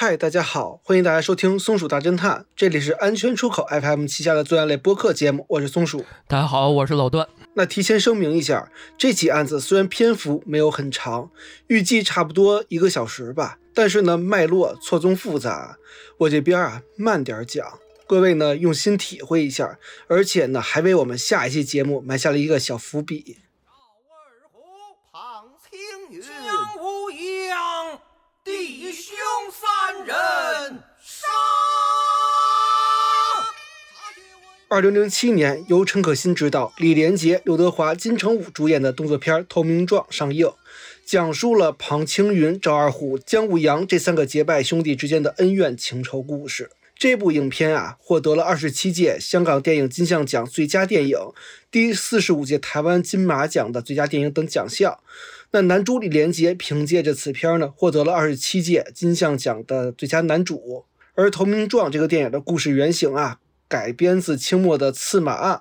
嗨，大家好，欢迎大家收听《松鼠大侦探》，这里是安全出口 FM 旗下的作案类播客节目，我是松鼠。大家好，我是老段。那提前声明一下，这起案子虽然篇幅没有很长，预计差不多一个小时吧，但是呢，脉络错综复杂，我这边啊慢点讲，各位呢用心体会一下，而且呢还为我们下一期节目埋下了一个小伏笔。二零零七年，由陈可辛执导、李连杰、刘德华、金城武主演的动作片《投名状》上映，讲述了庞青云、赵二虎、姜武阳这三个结拜兄弟之间的恩怨情仇故事。这部影片啊，获得了二十七届香港电影金像奖最佳电影、第四十五届台湾金马奖的最佳电影等奖项。那男主李连杰凭借着此片呢，获得了二十七届金像奖的最佳男主。而《投名状》这个电影的故事原型啊，改编自清末的刺马案。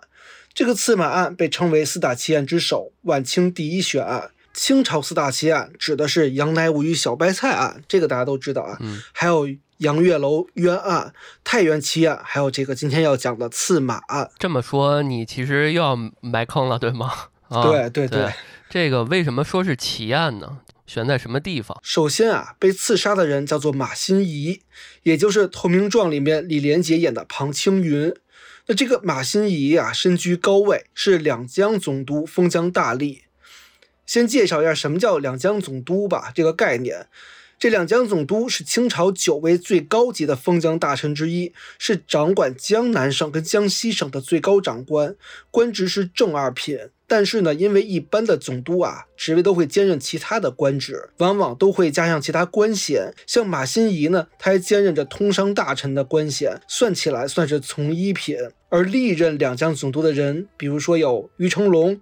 这个刺马案被称为四大奇案之首，晚清第一悬案。清朝四大奇案指的是杨乃武与小白菜案，这个大家都知道啊。嗯，还有杨月楼冤案、太原奇案，还有这个今天要讲的刺马案。这么说你其实又要埋坑了，对吗？啊、对对对，这个为什么说是奇案呢？悬在什么地方？首先啊，被刺杀的人叫做马新贻，也就是《投名状》里面李连杰演的庞青云。那这个马新贻啊，身居高位，是两江总督，封疆大吏。先介绍一下什么叫两江总督吧，这个概念。这两江总督是清朝九位最高级的封疆大臣之一，是掌管江南省跟江西省的最高长官，官职是正二品。但是呢，因为一般的总督啊，职位都会兼任其他的官职，往往都会加上其他官衔。像马新贻呢，他还兼任着通商大臣的官衔，算起来算是从一品。而历任两江总督的人，比如说有于成龙、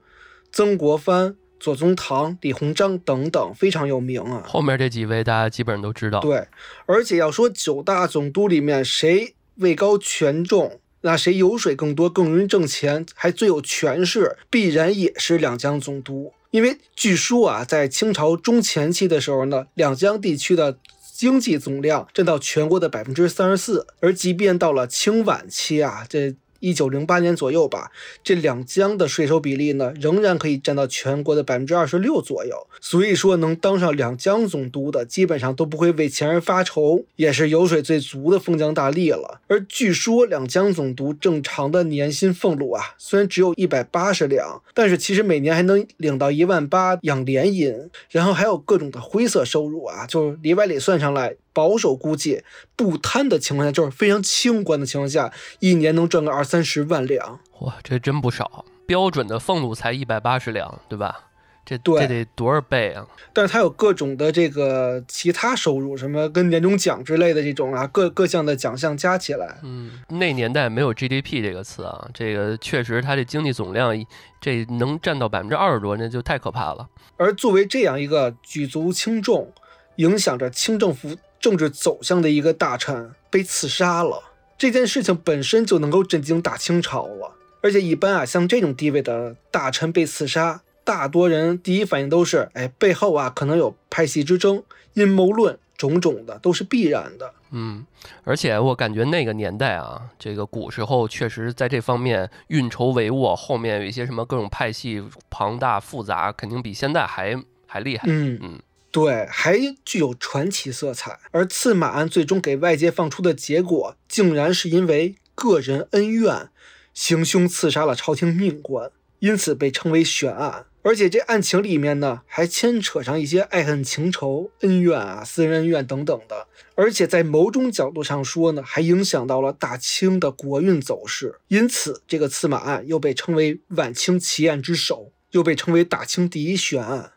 曾国藩。左宗棠、李鸿章等等非常有名啊。后面这几位大家基本上都知道。对，而且要说九大总督里面谁位高权重，那谁油水更多、更容易挣钱，还最有权势，必然也是两江总督。因为据说啊，在清朝中前期的时候呢，两江地区的经济总量占到全国的百分之三十四，而即便到了清晚期啊，这。一九零八年左右吧，这两江的税收比例呢，仍然可以占到全国的百分之二十六左右。所以说，能当上两江总督的，基本上都不会为钱而发愁，也是油水最足的封疆大吏了。而据说两江总督正常的年薪俸禄啊，虽然只有一百八十两，但是其实每年还能领到一万八养廉银，然后还有各种的灰色收入啊，就里外里算上来。保守估计，不贪的情况下，就是非常清官的情况下，一年能赚个二三十万两。哇，这真不少！标准的俸禄才一百八十两，对吧？这对这得多少倍啊？但是他有各种的这个其他收入，什么跟年终奖之类的这种啊，各各项的奖项加起来。嗯，那年代没有 GDP 这个词啊，这个确实他这经济总量这能占到百分之二十多，那就太可怕了。而作为这样一个举足轻重、影响着清政府。政治走向的一个大臣被刺杀了，这件事情本身就能够震惊大清朝了。而且一般啊，像这种地位的大臣被刺杀，大多人第一反应都是，哎，背后啊可能有派系之争、阴谋论，种种的都是必然的。嗯，而且我感觉那个年代啊，这个古时候确实在这方面运筹帷幄，后面有一些什么各种派系庞大复杂，肯定比现在还还厉害。嗯嗯。对，还具有传奇色彩。而刺马案最终给外界放出的结果，竟然是因为个人恩怨，行凶刺杀了朝廷命官，因此被称为悬案。而且这案情里面呢，还牵扯上一些爱恨情仇、恩怨啊、私人恩怨等等的。而且在某种角度上说呢，还影响到了大清的国运走势。因此，这个刺马案又被称为晚清奇案之首，又被称为大清第一悬案。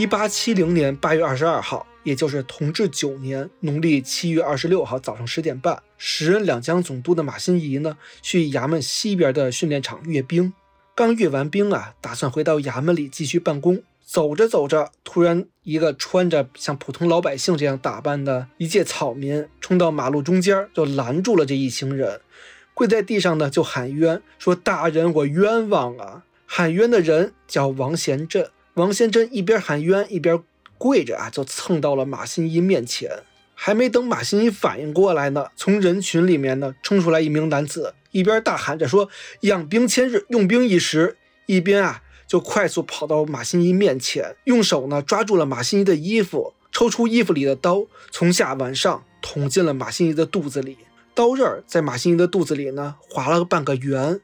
一八七零年八月二十二号，也就是同治九年农历七月二十六号早上十点半，时任两江总督的马新贻呢，去衙门西边的训练场阅兵。刚阅完兵啊，打算回到衙门里继续办公。走着走着，突然一个穿着像普通老百姓这样打扮的一介草民冲到马路中间，就拦住了这一行人。跪在地上呢就喊冤，说大人我冤枉啊！喊冤的人叫王贤振，王贤振一边喊冤一边跪着啊，就蹭到了马新一面前。还没等马新一反应过来呢，从人群里面呢冲出来一名男子，一边大喊着说养兵千日，用兵一时，一边啊就快速跑到马新一面前，用手呢抓住了马新一的衣服，抽出衣服里的刀，从下往上捅进了马新一的肚子里。刀刃在马新一的肚子里呢划了半个圆，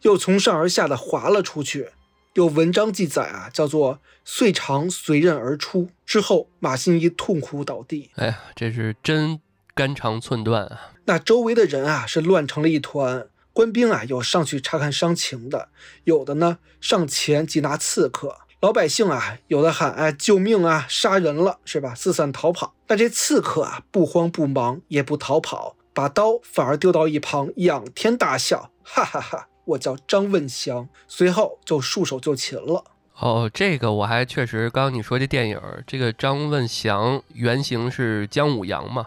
又从上而下的划了出去。有文章记载啊，叫做“遂长随刃而出”。之后，马新一痛苦倒地。哎呀，这是真肝肠寸断啊！那周围的人啊，是乱成了一团。官兵啊，有上去查看伤情的，有的呢上前缉拿刺客。老百姓啊，有的喊哎救命啊，杀人了是吧？四散逃跑。但这刺客啊，不慌不忙，也不逃跑，把刀反而丢到一旁，仰天大笑，哈哈哈！我叫张问祥。随后就束手就擒了。哦，这个我还确实，刚刚你说这电影，这个张问祥原型是姜武阳嘛？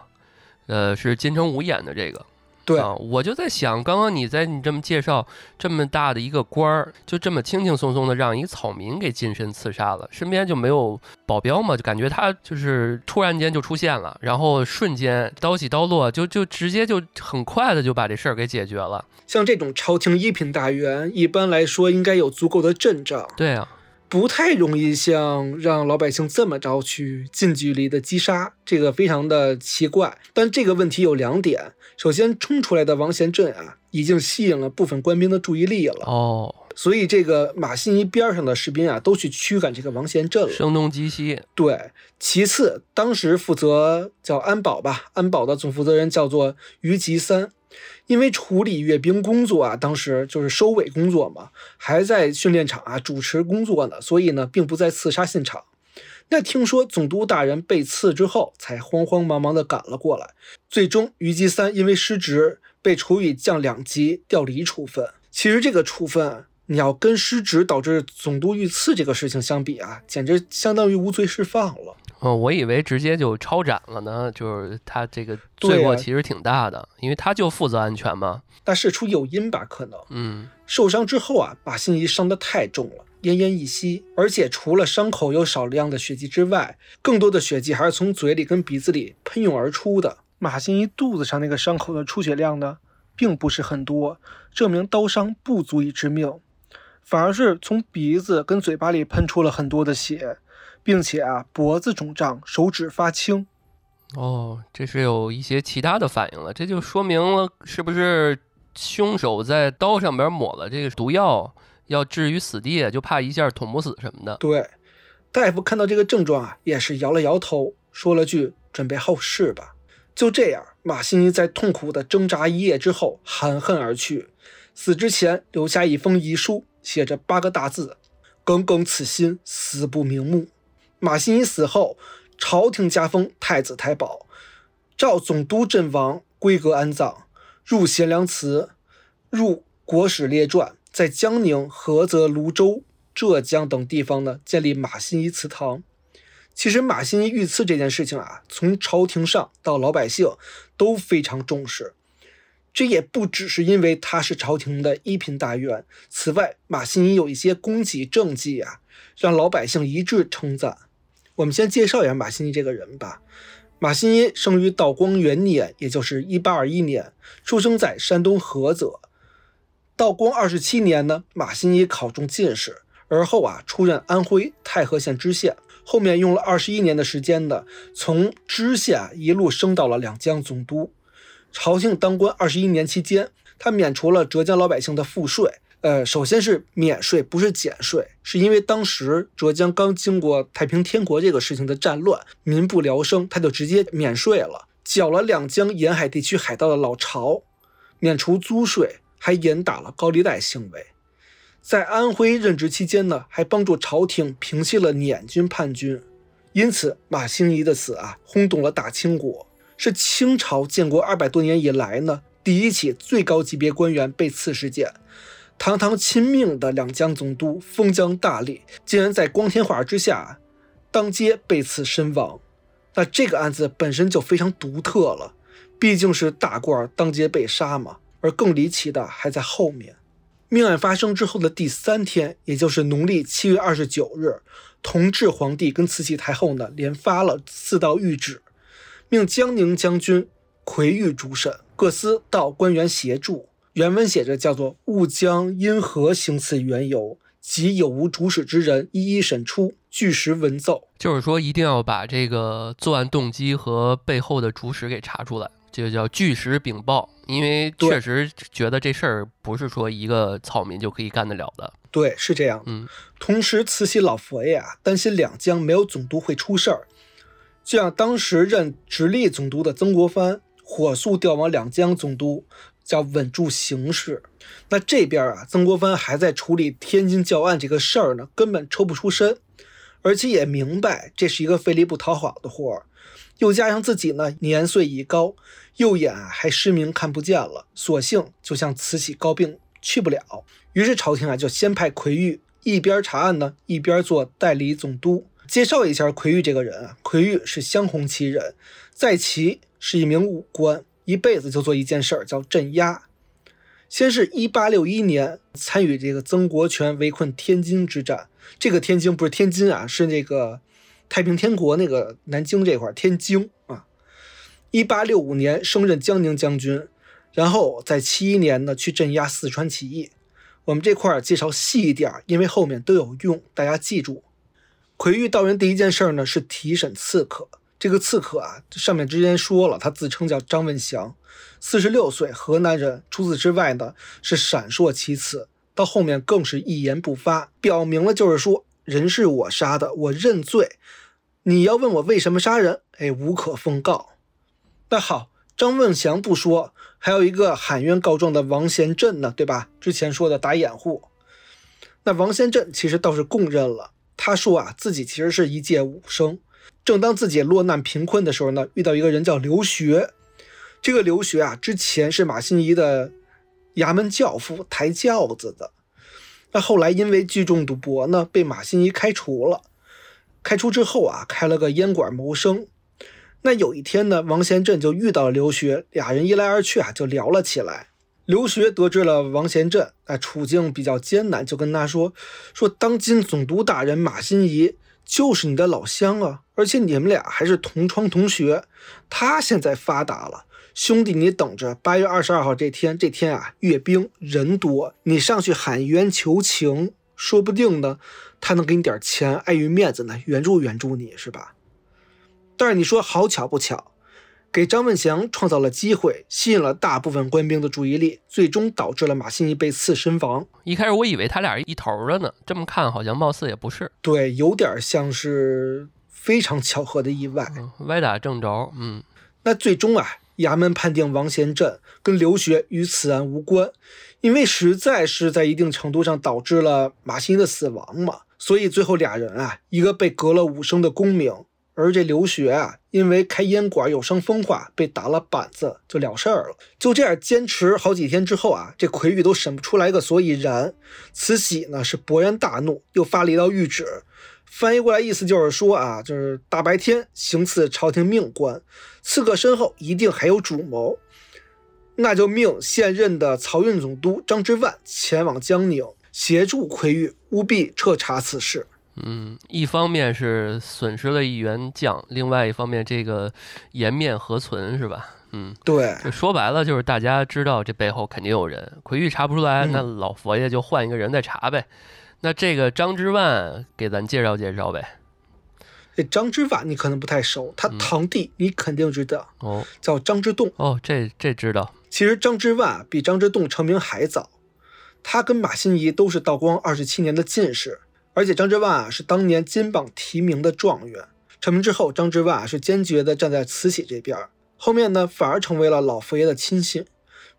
呃，是金城武演的这个。对啊，我就在想，刚刚你在你这么介绍这么大的一个官儿，就这么轻轻松松的让一草民给近身刺杀了，身边就没有保镖嘛？就感觉他就是突然间就出现了，然后瞬间刀起刀落，就就直接就很快的就把这事儿给解决了。像这种朝廷一品大员，一般来说应该有足够的阵仗，对啊，不太容易像让老百姓这么着去近距离的击杀，这个非常的奇怪。但这个问题有两点。首先冲出来的王贤振啊，已经吸引了部分官兵的注意力了哦，所以这个马新一边上的士兵啊，都去驱赶这个王贤振了，声东击西。对，其次，当时负责叫安保吧，安保的总负责人叫做于吉三，因为处理阅兵工作啊，当时就是收尾工作嘛，还在训练场啊主持工作呢，所以呢，并不在刺杀现场。那听说总督大人被刺之后，才慌慌忙忙地赶了过来。最终，虞姬三因为失职被处以降两级调离处分。其实这个处分，你要跟失职导致总督遇刺这个事情相比啊，简直相当于无罪释放了。哦，我以为直接就超斩了呢。就是他这个罪过其实挺大的，因为他就负责安全嘛。但事出有因吧？可能。嗯。受伤之后啊，马新贻伤得太重了。奄奄一息，而且除了伤口有少量的血迹之外，更多的血迹还是从嘴里跟鼻子里喷涌而出的。马新一肚子上那个伤口的出血量呢，并不是很多，证明刀伤不足以致命，反而是从鼻子跟嘴巴里喷出了很多的血，并且啊，脖子肿胀，手指发青。哦，这是有一些其他的反应了，这就说明了是不是凶手在刀上边抹了这个毒药？要置于死地，就怕一下捅不死什么的。对，大夫看到这个症状啊，也是摇了摇头，说了句：“准备后事吧。”就这样，马新一在痛苦的挣扎一夜之后，含恨而去。死之前留下一封遗书，写着八个大字：“耿耿此心，死不瞑目。”马新一死后，朝廷加封太子太保，赵总督阵亡，规格安葬，入贤良祠，入国史列传。在江宁、菏泽、泸州、浙江等地方呢，建立马新一祠堂。其实马新一遇刺这件事情啊，从朝廷上到老百姓都非常重视。这也不只是因为他是朝廷的一品大员，此外，马新一有一些功绩政绩啊，让老百姓一致称赞。我们先介绍一下马新一这个人吧。马新一生于道光元年，也就是一八二一年，出生在山东菏泽。道光二十七年呢，马新一考中进士，而后啊出任安徽太和县知县，后面用了二十一年的时间呢，从知县一路升到了两江总督。朝廷当官二十一年期间，他免除了浙江老百姓的赋税。呃，首先是免税，不是减税，是因为当时浙江刚经过太平天国这个事情的战乱，民不聊生，他就直接免税了，缴了两江沿海地区海盗的老巢，免除租税。还严打了高利贷行为，在安徽任职期间呢，还帮助朝廷平息了捻军叛军，因此马兴贻的死啊，轰动了大清国，是清朝建国二百多年以来呢第一起最高级别官员被刺事件。堂堂亲命的两江总督封疆大吏，竟然在光天化日之下当街被刺身亡，那这个案子本身就非常独特了，毕竟是大官当街被杀嘛。而更离奇的还在后面。命案发生之后的第三天，也就是农历七月二十九日，同治皇帝跟慈禧太后呢连发了四道谕旨，命江宁将军奎玉主审，各司到官员协助。原文写着叫做“勿将因何行此缘由及有无主使之人一一审出，据实文奏。”就是说，一定要把这个作案动机和背后的主使给查出来，这个叫据实禀报。因为确实觉得这事儿不是说一个草民就可以干得了的。对，是这样。嗯，同时，慈禧老佛爷啊，担心两江没有总督会出事儿，就让当时任直隶总督的曾国藩火速调往两江总督。叫稳住形势。那这边啊，曾国藩还在处理天津教案这个事儿呢，根本抽不出身，而且也明白这是一个费力不讨好的活儿。又加上自己呢年岁已高，右眼啊还失明看不见了，索性就向慈禧告病去不了。于是朝廷啊就先派奎玉一边查案呢，一边做代理总督。介绍一下奎玉这个人啊，奎玉是湘红旗人，在旗是一名武官。一辈子就做一件事儿，叫镇压。先是一八六一年参与这个曾国荃围困天津之战，这个天津不是天津啊，是那个太平天国那个南京这块天津啊。一八六五年升任江宁将军，然后在七一年呢去镇压四川起义。我们这块介绍细一点，因为后面都有用，大家记住。奎玉道人第一件事儿呢是提审刺客。这个刺客啊，上面之前说了，他自称叫张文祥，四十六岁，河南人。除此之外呢，是闪烁其词，到后面更是一言不发，表明了就是说，人是我杀的，我认罪。你要问我为什么杀人，哎，无可奉告。那好，张文祥不说，还有一个喊冤告状的王贤振呢，对吧？之前说的打掩护，那王贤振其实倒是供认了，他说啊，自己其实是一介武生。正当自己落难贫困的时候呢，遇到一个人叫刘学。这个刘学啊，之前是马新贻的衙门教父，抬轿子的。那后来因为聚众赌博呢，被马新贻开除了。开除之后啊，开了个烟馆谋生。那有一天呢，王贤振就遇到了刘学，俩人一来二去啊，就聊了起来。刘学得知了王贤振啊处境比较艰难，就跟他说：“说当今总督大人马新贻。”就是你的老乡啊，而且你们俩还是同窗同学。他现在发达了，兄弟，你等着，八月二十二号这天，这天啊，阅兵人多，你上去喊冤求情，说不定呢，他能给你点钱，碍于面子呢，援助援助你，是吧？但是你说好巧不巧。给张文祥创造了机会，吸引了大部分官兵的注意力，最终导致了马新贻被刺身亡。一开始我以为他俩一头的呢，这么看好像貌似也不是。对，有点像是非常巧合的意外，歪打正着。嗯，那最终啊，衙门判定王贤振跟刘学与此案无关，因为实在是在一定程度上导致了马新贻的死亡嘛，所以最后俩人啊，一个被革了五升的功名。而这刘学啊，因为开烟馆有伤风化，被打了板子，就了事儿了。就这样坚持好几天之后啊，这奎玉都审不出来个所以然。慈禧呢是勃然大怒，又发了一道谕旨，翻译过来意思就是说啊，就是大白天行刺朝廷命官，刺客身后一定还有主谋，那就命现任的漕运总督张之万前往江宁，协助奎玉务必彻查此事。嗯，一方面是损失了一员将，另外一方面这个颜面何存是吧？嗯，对，说白了就是大家知道这背后肯定有人，奎玉查不出来，那老佛爷就换一个人再查呗。那这个张之万给咱介绍介绍呗。这张之万你可能不太熟，他堂弟你肯定知道哦，叫张之洞哦，这这知道。其实张之万比张之洞成名还早，他跟马新贻都是道光二十七年的进士。而且张之万啊是当年金榜题名的状元，成名之后，张之万啊是坚决的站在慈禧这边，后面呢反而成为了老佛爷的亲信，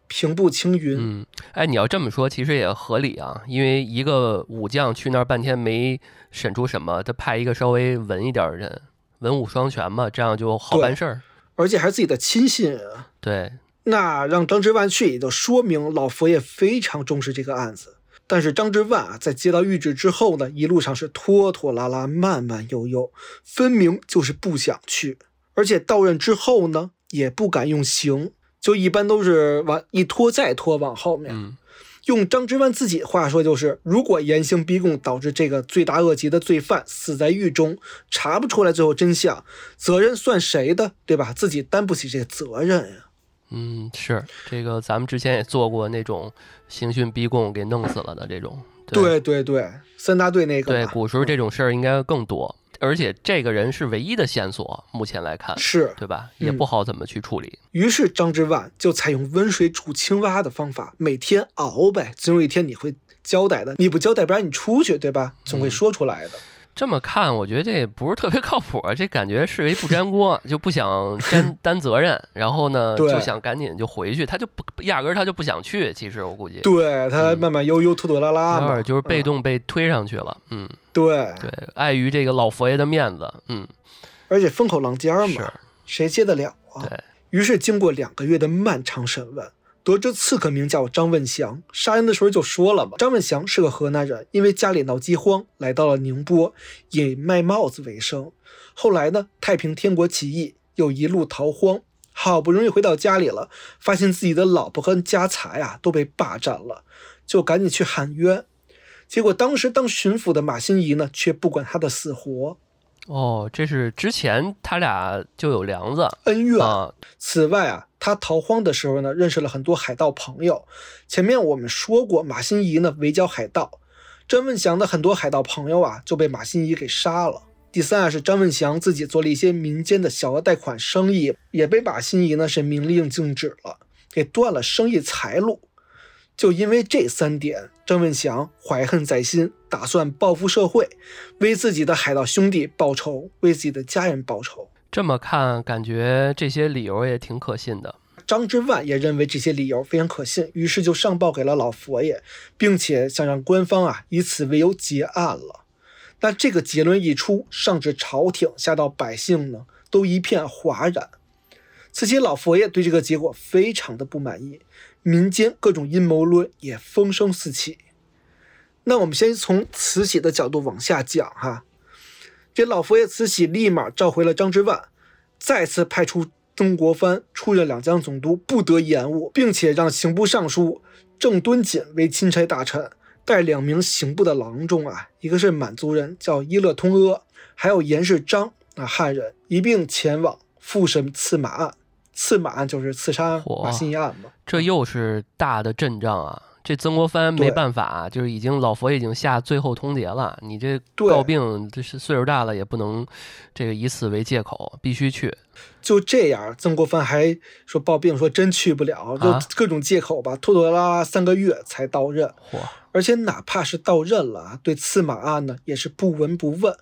平步青云。嗯，哎，你要这么说，其实也合理啊，因为一个武将去那儿半天没审出什么，他派一个稍微文一点的人，文武双全嘛，这样就好办事儿，而且还是自己的亲信啊。对，那让张之万去，也就说明老佛爷非常重视这个案子。但是张之万啊，在接到谕旨之后呢，一路上是拖拖拉拉、慢慢悠悠，分明就是不想去。而且到任之后呢，也不敢用刑，就一般都是往一拖再拖往后面。嗯用张之万自己话说，就是如果严刑逼供导致这个罪大恶极的罪犯死在狱中，查不出来最后真相，责任算谁的？对吧？自己担不起这个责任呀。嗯，是这个，咱们之前也做过那种刑讯逼供给弄死了的这种。对对对，三大队那个对，古时候这种事儿应该更多，而且这个人是唯一的线索，目前来看，是。对吧？也嗯不好怎么去处理。于是张之万就采用温水煮青蛙的方法，每天熬呗，总有一天你会交代的。你不交代，不然你出去，对吧？总会说出来的。这么看，我觉得这也不是特别靠谱，这感觉是为不粘锅，就不想担 担责任，然后呢，就想赶紧就回去，他就不压根儿他就不想去。其实我估计，对他嗯慢慢悠悠拖拖拉拉嘛，有点就是被嗯动被推上去了。嗯，对，对，碍于这个老佛爷的面子，嗯，而且风口浪尖嘛，，谁接得了啊？对，于是经过两个月的漫长审问，得知刺客名叫张问祥，杀人的时候就说了嘛，张问祥是个河南人，因为家里闹饥荒，来到了宁波，以卖帽子为生。后来呢，太平天国起义，又一路逃荒，好不容易回到家里了，发现自己的老婆和家财啊都被霸占了，就赶紧去喊冤。结果当时当巡抚的马新贻呢，却不管他的死活，哦，这是之前他俩就有梁子恩怨啊，此外啊，他逃荒的时候呢，认识了很多海盗朋友。前面我们说过，马新贻呢围剿海盗，张文祥的很多海盗朋友啊就被马新贻给杀了。第三啊，是张文祥自己做了一些民间的小额贷款生意，也被马新贻呢是明令禁止了，给断了生意财路。就因为这三点，张文祥怀恨在心，打算报复社会，为自己的海盗兄弟报仇，为自己的家人报仇。这么看感觉这些理由也挺可信的。张之万也认为这些理由非常可信，于是就上报给了老佛爷，并且想让官方啊以此为由结案了。那这个结论一出，上至朝廷，下到百姓呢，都一片哗然。慈禧老佛爷对这个结果非常的不满意，民间各种阴谋论也风声四起。那我们先从慈禧的角度往下讲哈。这老佛爷慈禧立马召回了张之万，再次派出曾国藩出任两江总督，不得延误，并且让刑部尚书郑敦锦为钦差大臣，带两名刑部的郎中啊，一个是满族人叫伊勒通阿，还有严世章啊汉人，一并前往复审刺马案。刺马案就是刺杀嚯马新一案嘛。这又是大的阵仗啊！这曾国藩没办法，就是已经老佛爷已经下最后通牒了，你这对告病，这是岁数大了也不能这个以此为借口，必须去。就这样，曾国藩还说抱病，说真去不了，就啊各种借口吧，拖拖拉拉三个月才到任。嚯，而且哪怕是到任了啊，对刺马案呢也是不闻不问。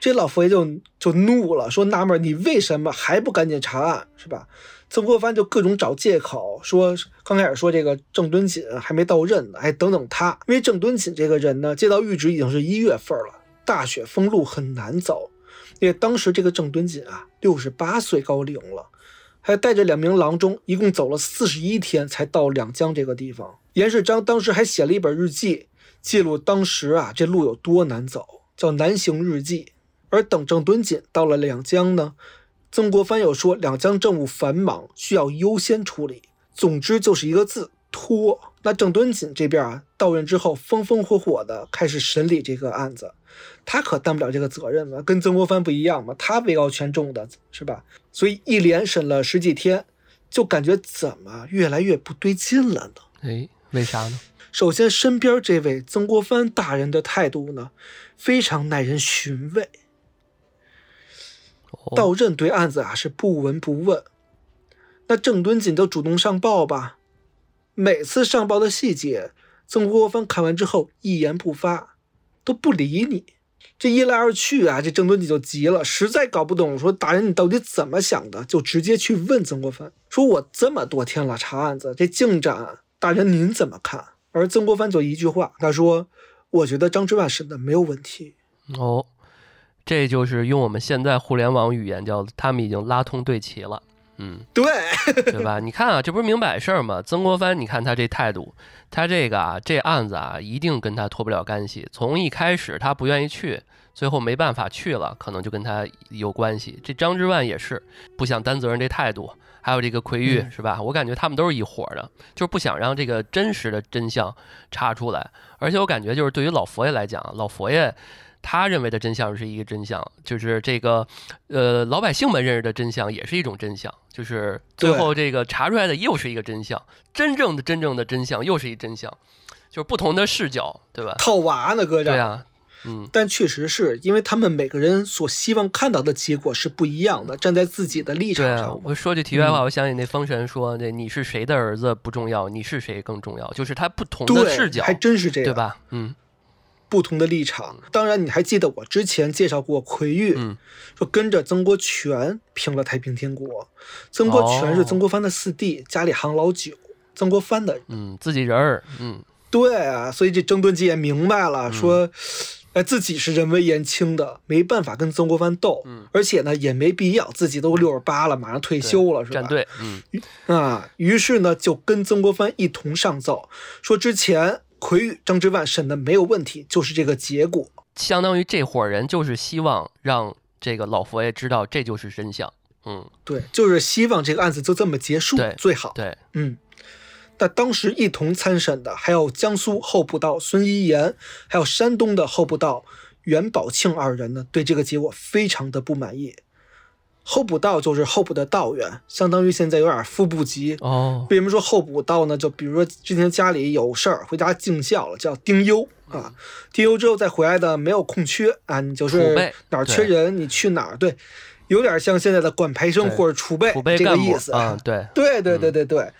这老佛爷就就怒了，说纳闷你为什么还不赶紧查案，是吧？曾国藩就各种找借口，说刚开始说这个郑敦锦还没到任呢，哎，等等他，因为郑敦锦这个人呢，接到谕旨已经是一月份了，大雪封路很难走，因为当时这个郑敦锦啊，六十八岁高龄了，还带着两名郎中，一共走了四十一天才到两江这个地方。严世章当时还写了一本日记，记录当时啊这路有多难走，叫《南行日记》。而等郑敦锦到了两江呢，曾国藩又说两江政务繁忙，需要优先处理。总之就是一个字拖。那郑敦锦这边啊，到任之后风风火火的开始审理这个案子，他可担不了这个责任了，跟曾国藩不一样嘛，他位高权重的是吧？所以一连审了十几天，就感觉怎么越来越不对劲了呢？哎，为啥呢？首先，身边这位曾国藩大人的态度呢，非常耐人寻味。哦，到任对案子啊是不闻不问，那郑敦锦就主动上报吧。每次上报的细节，曾国藩看完之后一言不发，都不理你。这一来二去啊，这郑敦锦就急了，实在搞不懂，说大人你到底怎么想的？就直接去问曾国藩，说我这么多天了查案子，这进展，大人您怎么看？而曾国藩就一句话，他说：“我觉得张之万审的没有问题。哦，这就是用我们现在互联网语言叫他们已经拉通对齐了。嗯，对，对吧？你看啊，这不是明摆事儿吗？曾国藩，你看他这态度，他这个啊，这案子啊，一定跟他脱不了干系。从一开始他不愿意去，最后没办法去了，可能就跟他有关系。这张之万也是不想担责任这态度，还有这个奎玉、嗯是吧？我感觉他们都是一伙儿的，就是不想让这个真实的真相查出来。而且我感觉就是对于老佛爷来讲，老佛爷他认为的真相是一个真相，就是这个呃老百姓们认识的真相也是一种真相，就是最后这个查出来的又是一个真相，真正的真正的真相又是一真相，就是不同的视角，对吧？套娃呢，哥这儿。对啊，嗯，但确实是因为他们每个人所希望看到的结果是不一样的，站在自己的立场上，。我说句题外话，嗯我想起那封神说，那你是谁的儿子不重要，你是谁更重要，就是他不同的，视角，还真是这样，对吧？嗯不同的立场。当然，你还记得我之前介绍过奎玉，嗯，说跟着曾国荃平了太平天国。曾国荃是哦曾国藩的四弟，家里行老九，曾国藩的人。嗯，自己人儿，嗯对啊，所以这郑敦基也明白了，说，哎，自己是人微言轻的，没办法跟曾国藩斗，嗯而且呢，也没必要，自己都六十八了，马上退休了，是吧？站队，嗯啊，于是呢，就跟曾国藩一同上奏，说之前奎玉、张之万审的没有问题，就是这个结果。相当于这伙人就是希望让这个老佛爷知道这就是真相，嗯，对，就是希望这个案子就这么结束对最好。对，嗯，那当时一同参审的还有江苏候补道孙一言，还有山东的候补道袁宝庆二人呢，对这个结果非常的不满意。候补道就是候补的道员，相当于现在有点副部级。哦，为什么说候补道呢？就比如说之前家里有事儿，回家尽孝了，叫丁忧啊。丁忧之后再回来的没有空缺啊，你就是哪儿缺人你去哪儿。对，有点像现在的管培生或者储备储备这个意思啊，对，对对对对对，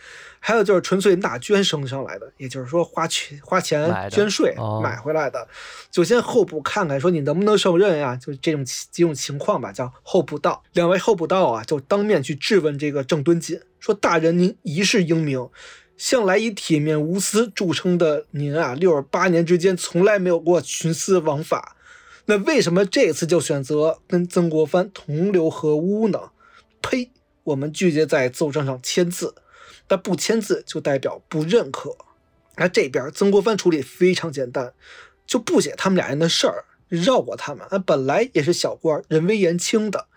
还有就是纯粹纳捐升上来的，也就是说花钱花钱捐税哦买回来的，就先候补看看，说你能不能胜任呀？就这种几几种情况吧，叫候补道。两位候补道啊，就当面去质问这个郑敦锦，说大人您一世英明。向来以铁面无私著称的您啊，六十八年之间从来没有过徇私枉法，那为什么这次就选择跟曾国藩同流合污呢？呸！我们拒绝在奏章上签字，那不签字就代表不认可。那这边曾国藩处理非常简单，就不写他们俩人的事儿，绕过他们。那本来也是小官，人微言轻的，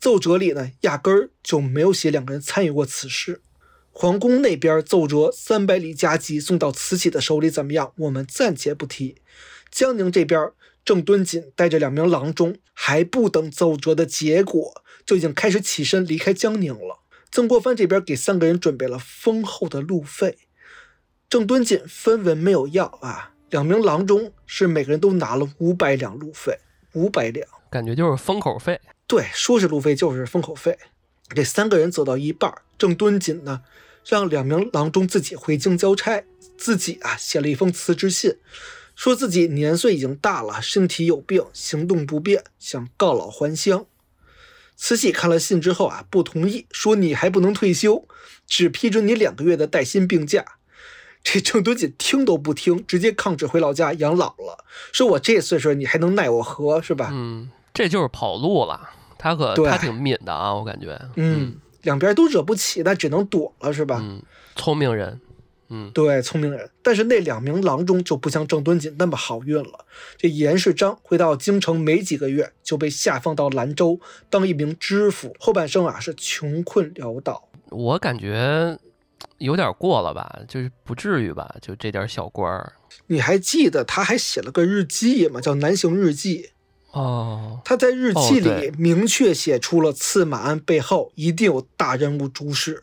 奏折里呢压根儿就没有写两个人参与过此事。皇宫那边奏折三百里加急送到慈禧的手里怎么样？我们暂且不提。江宁这边，郑敦锦带着两名郎中，还不等奏折的结果，就已经开始起身离开江宁了。曾国藩这边给三个人准备了丰厚的路费，郑敦锦分文没有要啊，两名郎中是每个人都拿了五百两路费，五百两。感觉就是封口费，对，说是路费就是封口费。这三个人走到一半儿，郑敦锦呢，让两名郎中自己回京交差，自己啊写了一封辞职信，说自己年岁已经大了，身体有病，行动不便，想告老还乡。慈禧看了信之后啊，不同意，说你还不能退休，只批准你两个月的带薪病假。这郑敦锦听都不听，直接抗旨回老家养老了。说我这岁数，你还能奈我何，是吧？嗯，这就是跑路了。他可对他挺敏的啊，我感觉，嗯，两边都惹不起，那只能躲了，是吧？嗯，聪明人，嗯对，聪明人。但是那两名郎中就不像郑敦锦那么好运了。这严世章回到京城没几个月，就被下放到兰州当一名知府，后半生啊是穷困潦倒。我感觉有点过了吧，就是不至于吧，就这点小官儿。你还记得他还写了个日记吗？叫《南行日记》。哦，他在日记里明确写出了刺马案背后一定有大人物主使。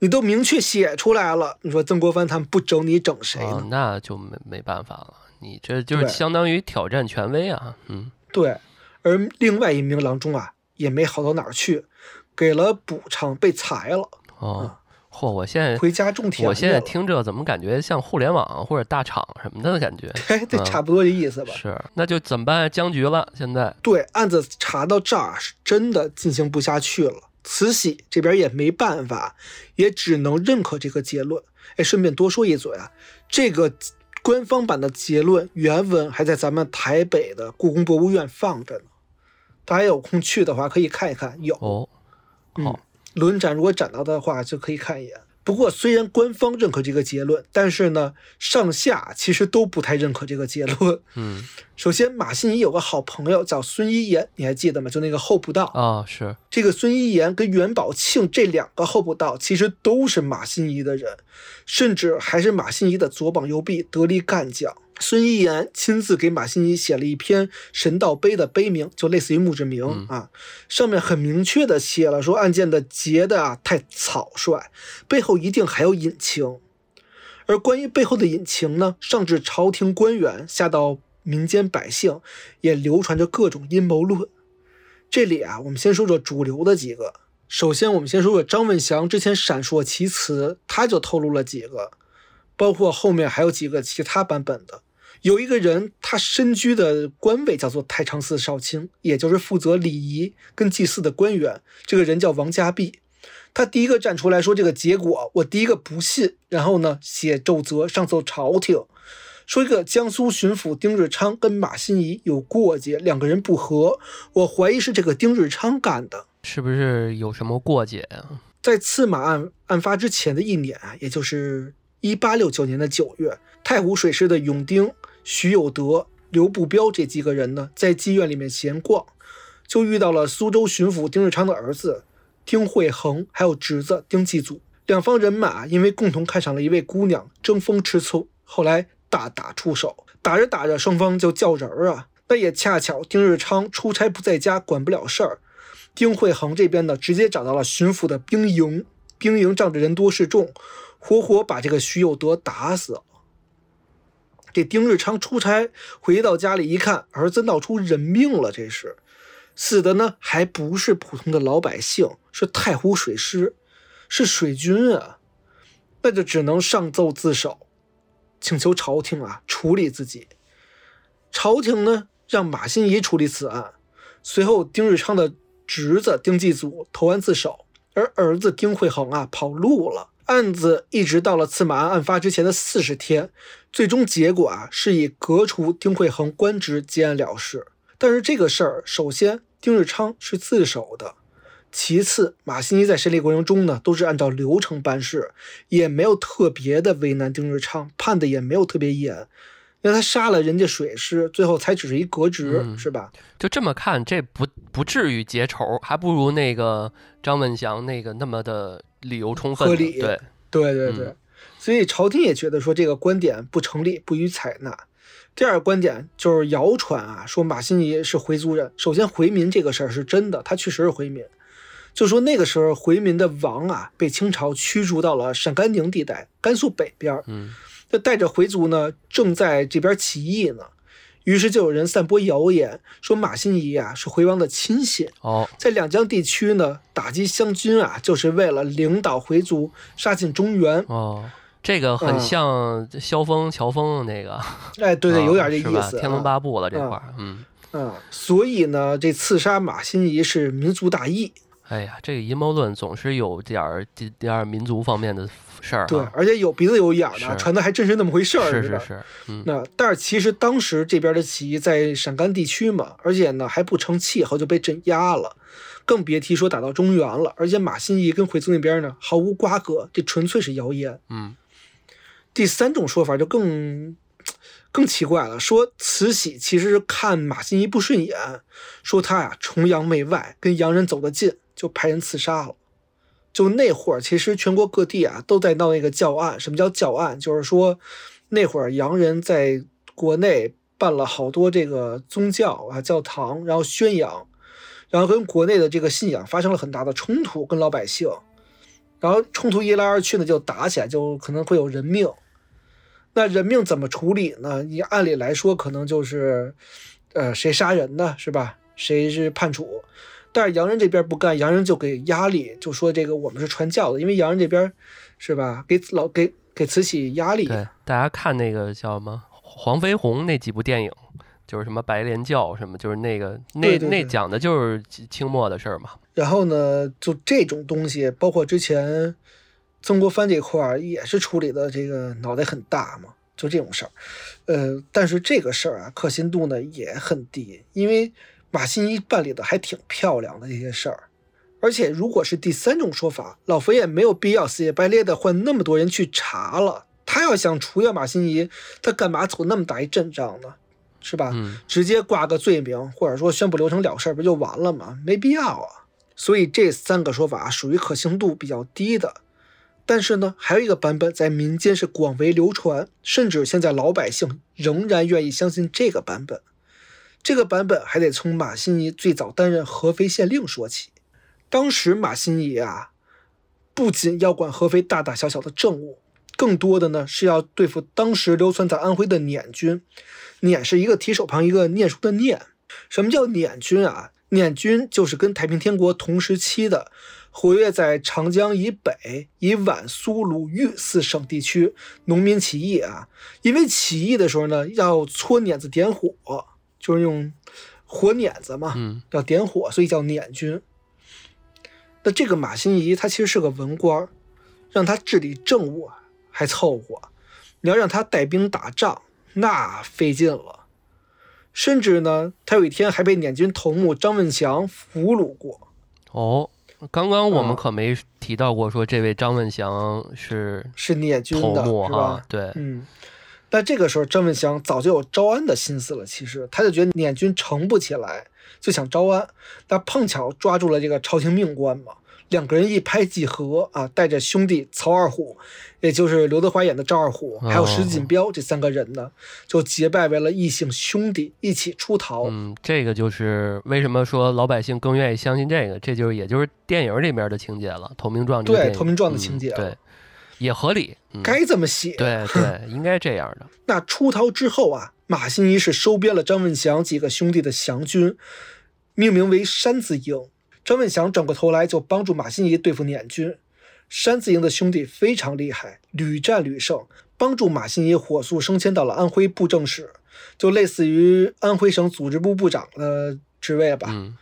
你都明确写出来了，你说曾国藩他们不整你整谁呢？哦，那就没没办法了，你这就是相当于挑战权威啊，嗯，对，而另外一名郎中啊，也没好到哪儿去，给了补偿，被裁了，哦，嚯，我现在回家种田我现在，听着怎么感觉像互联网或者大厂什么的感觉？哎，这嗯差不多这意思吧？是，那就怎么办？僵局了，现在，对，案子查到这儿是真的进行不下去了，慈禧这边也没办法，也只能认可这个结论。哎，顺便多说一嘴啊，这个官方版的结论原文还在咱们台北的故宫博物院放着呢，大家有空去的话可以看一看，有。哦，嗯好，轮展如果展到的话，就可以看一眼。不过，虽然官方认可这个结论，但是呢，上下其实都不太认可这个结论。嗯首先，马新贻有个好朋友叫孙一言，你还记得吗？就那个候补道。啊是这个孙一言跟袁宝庆这两个候补道，其实都是马新贻的人，甚至还是马新贻的左膀右臂、得力干将。孙一言亲自给马新贻写了一篇神道碑的碑铭，就类似于墓志铭、嗯啊，上面很明确的写了说案件的结的啊太草率，背后一定还有隐情。而关于背后的隐情呢，上至朝廷官员，下到民间百姓，也流传着各种阴谋论。这里啊，我们先说说主流的几个。首先，我们先说说张文祥之前闪烁其词，他就透露了几个，包括后面还有几个其他版本的。有一个人，他身居的官位叫做太常寺少卿，也就是负责礼仪跟祭祀的官员。这个人叫王家弼，他第一个站出来说这个结果，我第一个不信，然后呢写奏折上奏朝廷，说一个江苏巡抚丁日昌跟马新贻有过节，两个人不和，我怀疑是这个丁日昌干的。是不是有什么过节呀、在刺马案案发之前的一年啊，也就是一八六九年的九月，太湖水师的勇丁、徐有德、刘步彪这几个人呢，在妓院里面闲逛，就遇到了苏州巡抚丁日昌的儿子丁惠恒，还有侄子丁继祖。两方人马因为共同看上了一位姑娘，争风吃醋，后来大打出手。打着打着，双方就叫人儿啊。那也恰巧丁日昌出差不在家，管不了事儿。丁惠恒这边呢，直接找到了巡抚的兵营，兵营仗着人多势众，活活把这个徐有德打死了。这丁日昌出差回到家里一看，儿子闹出人命了，这是死的呢，还不是普通的老百姓，是太湖水师，是水军啊，那就只能上奏自首，请求朝廷啊处理自己。朝廷呢让马新贻处理此案，随后丁日昌的侄子丁继祖投案自首，而儿子丁惠恒啊跑路了。案子一直到了刺马案案发之前的四十天，最终结果啊是以革除丁惠恒官职结案了事。但是这个事儿，首先丁日昌是自首的，其次马新贻在审理过程中呢都是按照流程办事，也没有特别的为难丁日昌，判的也没有特别严。因为他杀了人家水师，最后才只是一革职，嗯是吧？就这么看，这不不至于结仇，还不如那个张文祥那个那么的理由充分。合理对，对对对，嗯所以朝廷也觉得说这个观点不成立，不予采纳。第二个观点就是谣传啊，说马新贻是回族人。首先，回民这个事儿是真的，他确实是回民。就说那个时候回民的王啊，被清朝驱逐到了陕甘宁地带，甘肃北边儿。嗯那带着回族呢，正在这边起义呢。于是就有人散播谣言，说马新贻啊是回王的亲信，哦，在两江地区呢打击湘军啊，就是为了领导回族杀进中原。哦，这个很嗯。像萧峰、乔峰那个，哎，对对，啊有点这意思。天龙啊八部了这块儿，嗯，嗯，所以呢，这刺杀马新贻是民族大义。哎呀，这个阴谋论总是有点儿这点儿民族方面的事儿对，而且有鼻子有眼儿的，传的还真是那么回事儿。是是是，嗯那但是其实当时这边的起义在陕甘地区嘛，而且呢还不成气候就被镇压了，更别提说打到中原了。而且马新贻跟回族那边呢毫无瓜葛，这纯粹是谣言。嗯第三种说法就更更奇怪了，说慈禧其实是看马新贻不顺眼，说他呀崇洋媚外，跟洋人走得近，就派人刺杀了。就那会儿，其实全国各地啊都在闹那个教案。什么叫教案？就是说那会儿洋人在国内办了好多这个宗教啊教堂，然后宣扬，然后跟国内的这个信仰发生了很大的冲突，跟老百姓。然后冲突一来二去呢，就打起来，就可能会有人命。那人命怎么处理呢？你按理来说，可能就是，呃，谁杀人呢，是吧？谁是判处？但是洋人这边不干，洋人就给压力，就说这个我们是传教的，因为洋人这边是吧，给老给给慈禧压力。对，大家看那个叫什么黄飞鸿那几部电影，就是什么白莲教什么，就是那个那那讲的就是清末的事儿嘛。然后呢，就这种东西，包括之前曾国藩这块儿也是处理的这个脑袋很大嘛，就这种事儿。呃，但是这个事儿啊，可信度呢也很低，因为马新贻办理的还挺漂亮的这些事儿，而且如果是第三种说法，老佛爷没有必要死乞白赖的换那么多人去查了。他要想除掉马新贻，他干嘛走那么大一阵仗呢？是吧？嗯直接挂个罪名，或者说宣布流程了事儿，不就完了吗？没必要啊。所以这三个说法属于可信度比较低的。但是呢，还有一个版本在民间是广为流传，甚至现在老百姓仍然愿意相信这个版本。这个版本还得从马新贻最早担任合肥县令说起。当时马新贻啊，不仅要管合肥大大小小的政务，更多的呢是要对付当时流窜在安徽的捻军。捻是一个提手旁一个念书的念。什么叫捻军啊？捻军就是跟太平天国同时期的，活跃在长江以北、以皖、苏、鲁、豫四省地区农民起义啊。因为起义的时候呢，要搓捻子点火，就是用火捻子嘛，嗯要点火，所以叫捻军。那这个马新贻他其实是个文官，让他治理政务啊还凑合，你要让他带兵打仗，那费劲了。甚至呢，他有一天还被捻军头目张文祥俘虏过。哦，刚刚我们啊可没提到过，说这位张文祥是是捻军的，头目是吧哈？？对，嗯，但这个时候张文祥早就有招安的心思了。其实他就觉得捻军成不起来，就想招安。但碰巧抓住了这个朝廷命官嘛，两个人一拍即合啊，带着兄弟曹二虎，也就是刘德华演的赵二虎，还有石锦标这三个人呢，就结拜为了异姓兄弟，一起出逃。嗯，这个就是为什么说老百姓更愿意相信这个，这就是也就是电影里面的情节了，《投名状》对投名状的嗯情节了对，也合理，嗯，该这么写。对对，应该这样的，那出逃之后啊，马新贻是收编了张文祥几个兄弟的降军，命名为山字营。张文祥转过头来就帮助马新贻对付捻军。山字营的兄弟非常厉害，屡战屡胜，帮助马新贻火速升迁到了安徽布政使，就类似于安徽省组织部部长的职位吧。嗯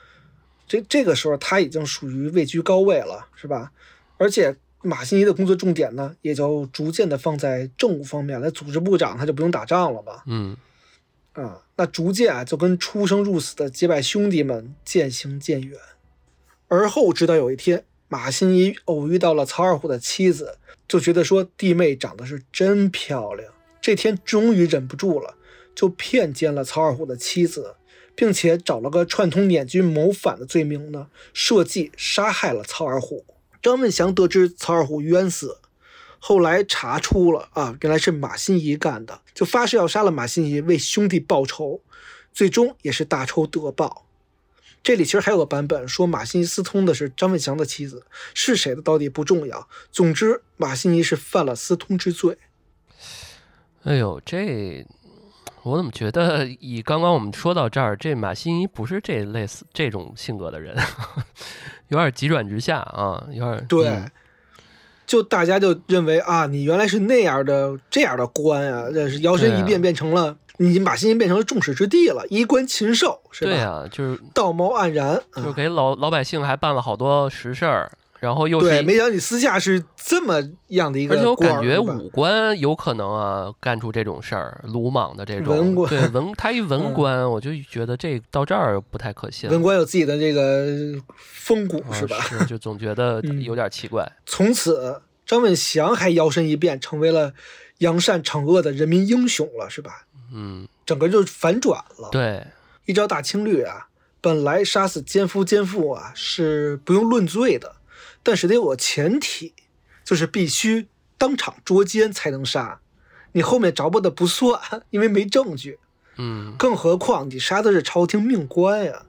这这个时候他已经属于位居高位了，是吧？而且马新贻的工作重点呢，也就逐渐的放在政务方面。那组织部长他就不用打仗了嘛，嗯啊，那逐渐啊就跟出生入死的结拜兄弟们渐行渐远。而后直到有一天，马新贻偶遇到了曹二虎的妻子，就觉得说弟妹长得是真漂亮。这天终于忍不住了，就骗奸了曹二虎的妻子，并且找了个串通捻军谋反的罪名呢，设计杀害了曹二虎。张文祥得知曹二虎冤死，后来查出了啊，原来是马新贻干的，就发誓要杀了马新贻，为兄弟报仇，最终也是大仇得报。这里其实还有个版本说马新贻私通的是张文祥的妻子，是谁的到底不重要。总之，马新贻是犯了私通之罪。哎呦，这我怎么觉得以刚刚我们说到这儿，这马新贻不是这类似这种性格的人，有点急转直下啊，有点对，嗯就大家就认为啊，你原来是那样的这样的官啊，这是摇身一变变成了、你马新贻变成了众矢之的了，衣冠禽兽是吧？对啊、就是道貌岸然，啊、就是给老老百姓还办了好多实事儿，然后又是对，没想到你私下是这么样的一个而且我，感觉是吧武官有可能啊干出这种事儿，鲁莽的这种文官对文他一文嗯官，我就觉得这到这儿不太可信。文官有自己的这个风骨啊是吧？是，就总觉得 嗯有点奇怪。从此，张文祥还摇身一变，成为了扬善惩恶的人民英雄了，是吧？嗯，整个就反转了。对，一招大清律啊，本来杀死奸夫奸妇啊是不用论罪的，但是得有个前提，就是必须当场捉奸才能杀，你后面着不的不算，因为没证据。嗯，更何况你杀的是朝廷命官呀，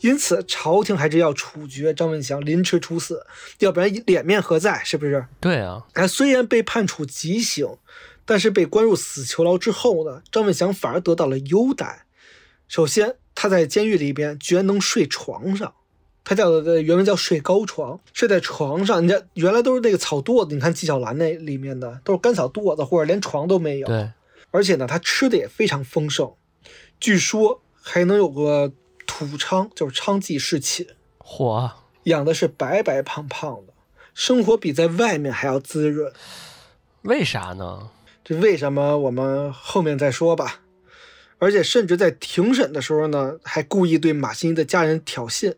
因此朝廷还是要处决张文祥，凌迟处死，要不然脸面何在？是不是？对啊，他虽然被判处极刑，但是被关入死囚牢之后呢，张文祥反而得到了优待。首先，他在监狱里边居然能睡床上，他叫的原文叫睡高床，睡在床上。你这原来都是那个草垛子，你看纪晓岚那里面的都是干草垛子，或者连床都没有。对，而且呢，他吃的也非常丰盛，据说还能有个土娼，就是娼妓侍寝，嚯，养的是白白胖胖的，生活比在外面还要滋润。为啥呢？这为什么我们后面再说吧。而且甚至在庭审的时候呢，还故意对马新贻的家人挑衅。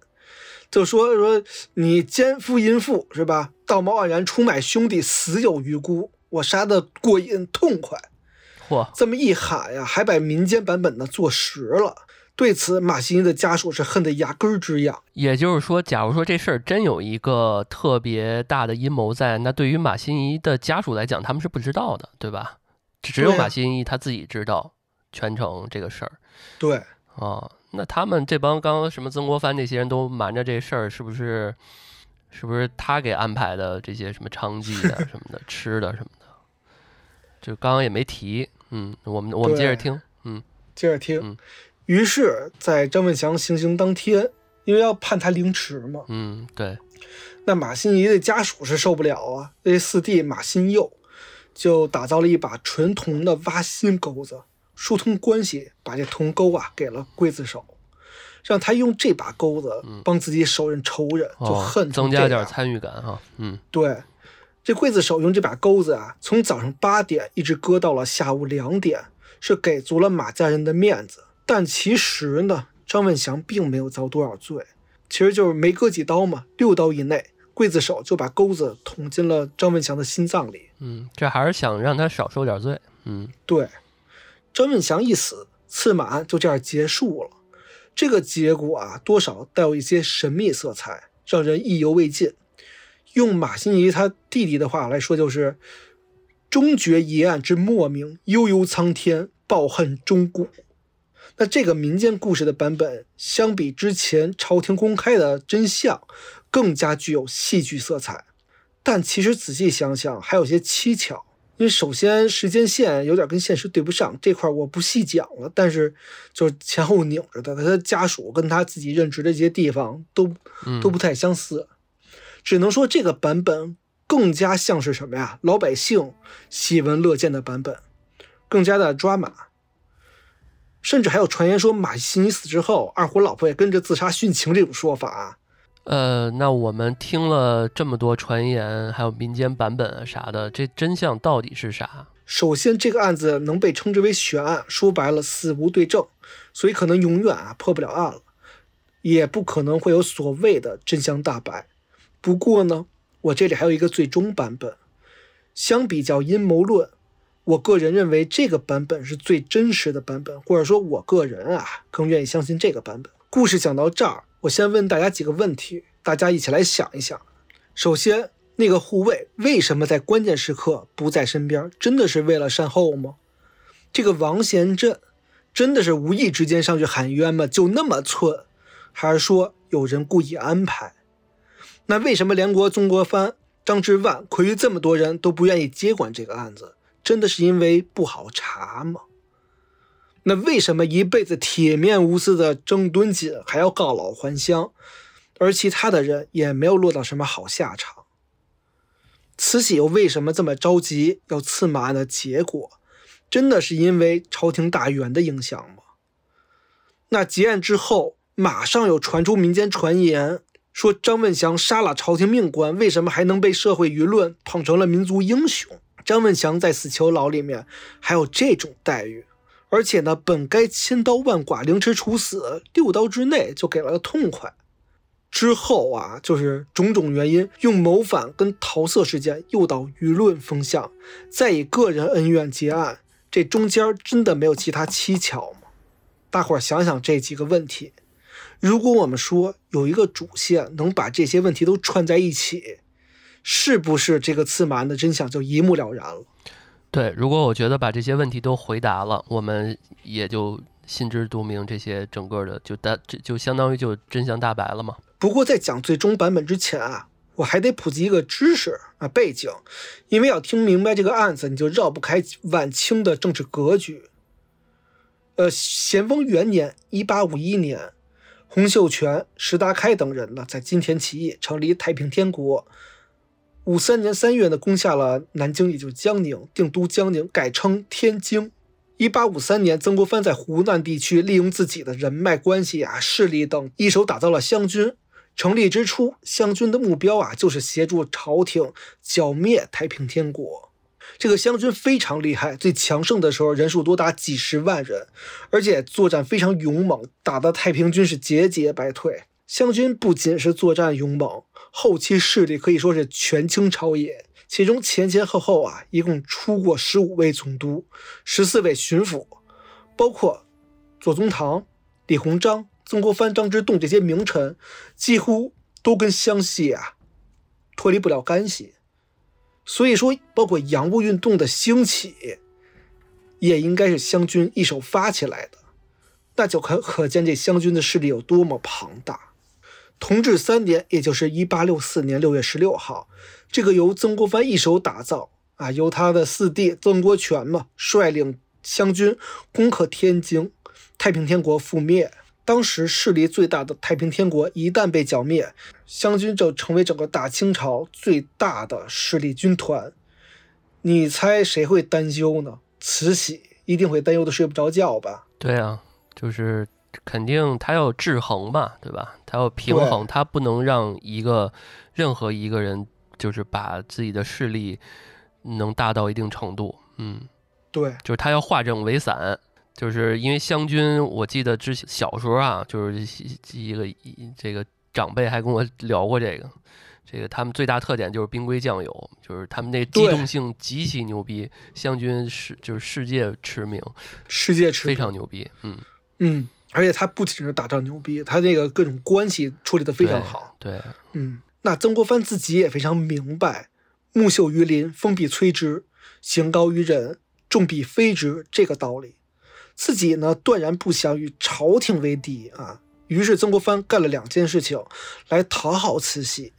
就说说你奸夫淫妇是吧？道貌岸然出卖兄弟，死有余辜，我杀的过瘾痛快。嚯，这么一喊呀，还把民间版本呢坐实了。对此，马新贻的家属是恨得牙根儿直痒。也就是说，假如说这事儿真有一个特别大的阴谋在，那对于马新怡的家属来讲，他们是不知道的，对吧？只有马新贻他自己知道全程这个事儿对，啊。那他们这帮刚刚什么曾国藩那些人都瞒着这事儿，是不是？是不是他给安排的这些什么娼妓的 什么的、吃的什么的？就刚刚也没提。嗯，我们我们接着听。嗯接着听。嗯于是，在张文祥行刑当天，因为要判他凌迟嘛，嗯，对，那马新贻的家属是受不了啊，那四弟马新佑就打造了一把纯铜的挖心钩子，疏通关系，把这铜钩啊给了刽子手，让他用这把钩子帮自己手刃仇人，就哦恨，成增加点参与感哈。嗯对，这刽子手用这把钩子啊，从早上八点一直割到了下午两点，是给足了马家人的面子。但其实呢，张文祥并没有遭多少罪，其实就是没割几刀嘛，六刀以内，刽子手就把钩子捅进了张文祥的心脏里。嗯，这还是想让他少受点罪。嗯对，张文祥一死，刺马案就这样结束了。这个结果啊，多少带有一些神秘色彩，让人意犹未尽。用马新贻他弟弟的话来说，就是“终觉一案之莫名，悠悠苍天，抱恨终古”。那这个民间故事的版本，相比之前朝廷公开的真相，更加具有戏剧色彩。但其实仔细想想，还有些蹊跷。因为首先时间线有点跟现实对不上，这块我不细讲了。但是就是前后拧着的，他的家属跟他自己任职的这些地方都嗯，都不太相似，只能说这个版本更加像是什么呀？老百姓喜闻乐见的版本，更加的抓马。甚至还有传言说马西尼死之后，二虎老婆也跟着自杀殉情这种说法啊。呃，那我们听了这么多传言，还有民间版本啊啥的，这真相到底是啥？首先，这个案子能被称之为悬案，说白了死无对证，所以可能永远啊破不了案了，也不可能会有所谓的真相大白。不过呢，我这里还有一个最终版本，相比较阴谋论，我个人认为这个版本是最真实的版本，或者说我个人啊更愿意相信这个版本。故事讲到这儿，我先问大家几个问题，大家一起来想一想。首先，那个护卫为什么在关键时刻不在身边？真的是为了善后吗？这个王贤振真的是无意之间上去喊冤吗？就那么寸，还是说有人故意安排？那为什么连国曾国藩、张之万、奎玉这么多人都不愿意接管这个案子？真的是因为不好查吗？那为什么一辈子铁面无私的郑敦锦还要告老还乡，而其他的人也没有落到什么好下场？慈禧又为什么这么着急要刺马案的结果？真的是因为朝廷大员的影响吗？那结案之后，马上又传出民间传言，说张文祥杀了朝廷命官，为什么还能被社会舆论捧成了民族英雄？张文祥在死囚牢里面还有这种待遇，而且呢，本该千刀万剐、凌迟处死，六刀之内就给了个痛快。之后啊，就是种种原因，用谋反跟桃色事件诱导舆论风向，再以个人恩怨结案，这中间真的没有其他蹊跷吗？大伙想想这几个问题，如果我们说有一个主线能把这些问题都串在一起，是不是这个刺马案的真相就一目了然了？对，如果我觉得把这些问题都回答了，我们也就心知肚明，这些整个的就大这就相当于就真相大白了嘛。不过在讲最终版本之前啊，我还得普及一个知识啊背景，因为要听明白这个案子，你就绕不开晚清的政治格局。呃，咸丰元年（一八五一年），洪秀全、石达开等人呢，在金田起义，成立太平天国。五三年三月呢，攻下了南京，也就是江宁，定都江宁，改称天津。一八五三年，曾国藩在湖南地区利用自己的人脉关系啊、势力等，一手打造了湘军。成立之初，湘军的目标啊，就是协助朝廷剿灭太平天国。这个湘军非常厉害，最强盛的时候人数多达几十万人，而且作战非常勇猛，打得太平军是节节败退。湘军不仅是作战勇猛，后期势力可以说是权倾朝野。其中前前后后啊，一共出过十五位总督，十四位巡抚，包括左宗棠、李鸿章、曾国藩、张之洞这些名臣，几乎都跟湘西啊脱离不了干系。所以说，包括洋务运动的兴起，也应该是湘军一手发起来的。那就可可见这湘军的势力有多么庞大。同治三年，也就是一八六四年六月十六号，这个由曾国藩一手打造啊，由他的四弟曾国荃嘛率领湘军攻克天津，太平天国覆灭。当时势力最大的太平天国一旦被剿灭，湘军就成为整个大清朝最大的势力军团。你猜谁会担忧呢？慈禧一定会担忧的睡不着觉吧？对啊，就是肯定他要制衡嘛，对吧？他要平衡，他不能让一个任何一个人就是把自己的势力能大到一定程度。嗯，对，就是他要化整为散。就是因为湘军，我记得之前小时候啊，就是一个这个长辈还跟我聊过这个，这个他们最大特点就是兵贵将勇，就是他们那机动性极其牛逼。湘军是就是世界驰名，世界驰名非常牛逼，嗯嗯，而且他不仅是打仗牛逼，他这个各种关系处理的非常好，对，嗯，那曾国藩自己也非常明白“木秀于林，风必摧之；行高于人，众必非之”这个道理。自己呢，断然不想与朝廷为敌啊。于是曾国藩干了两件事情来讨好慈禧。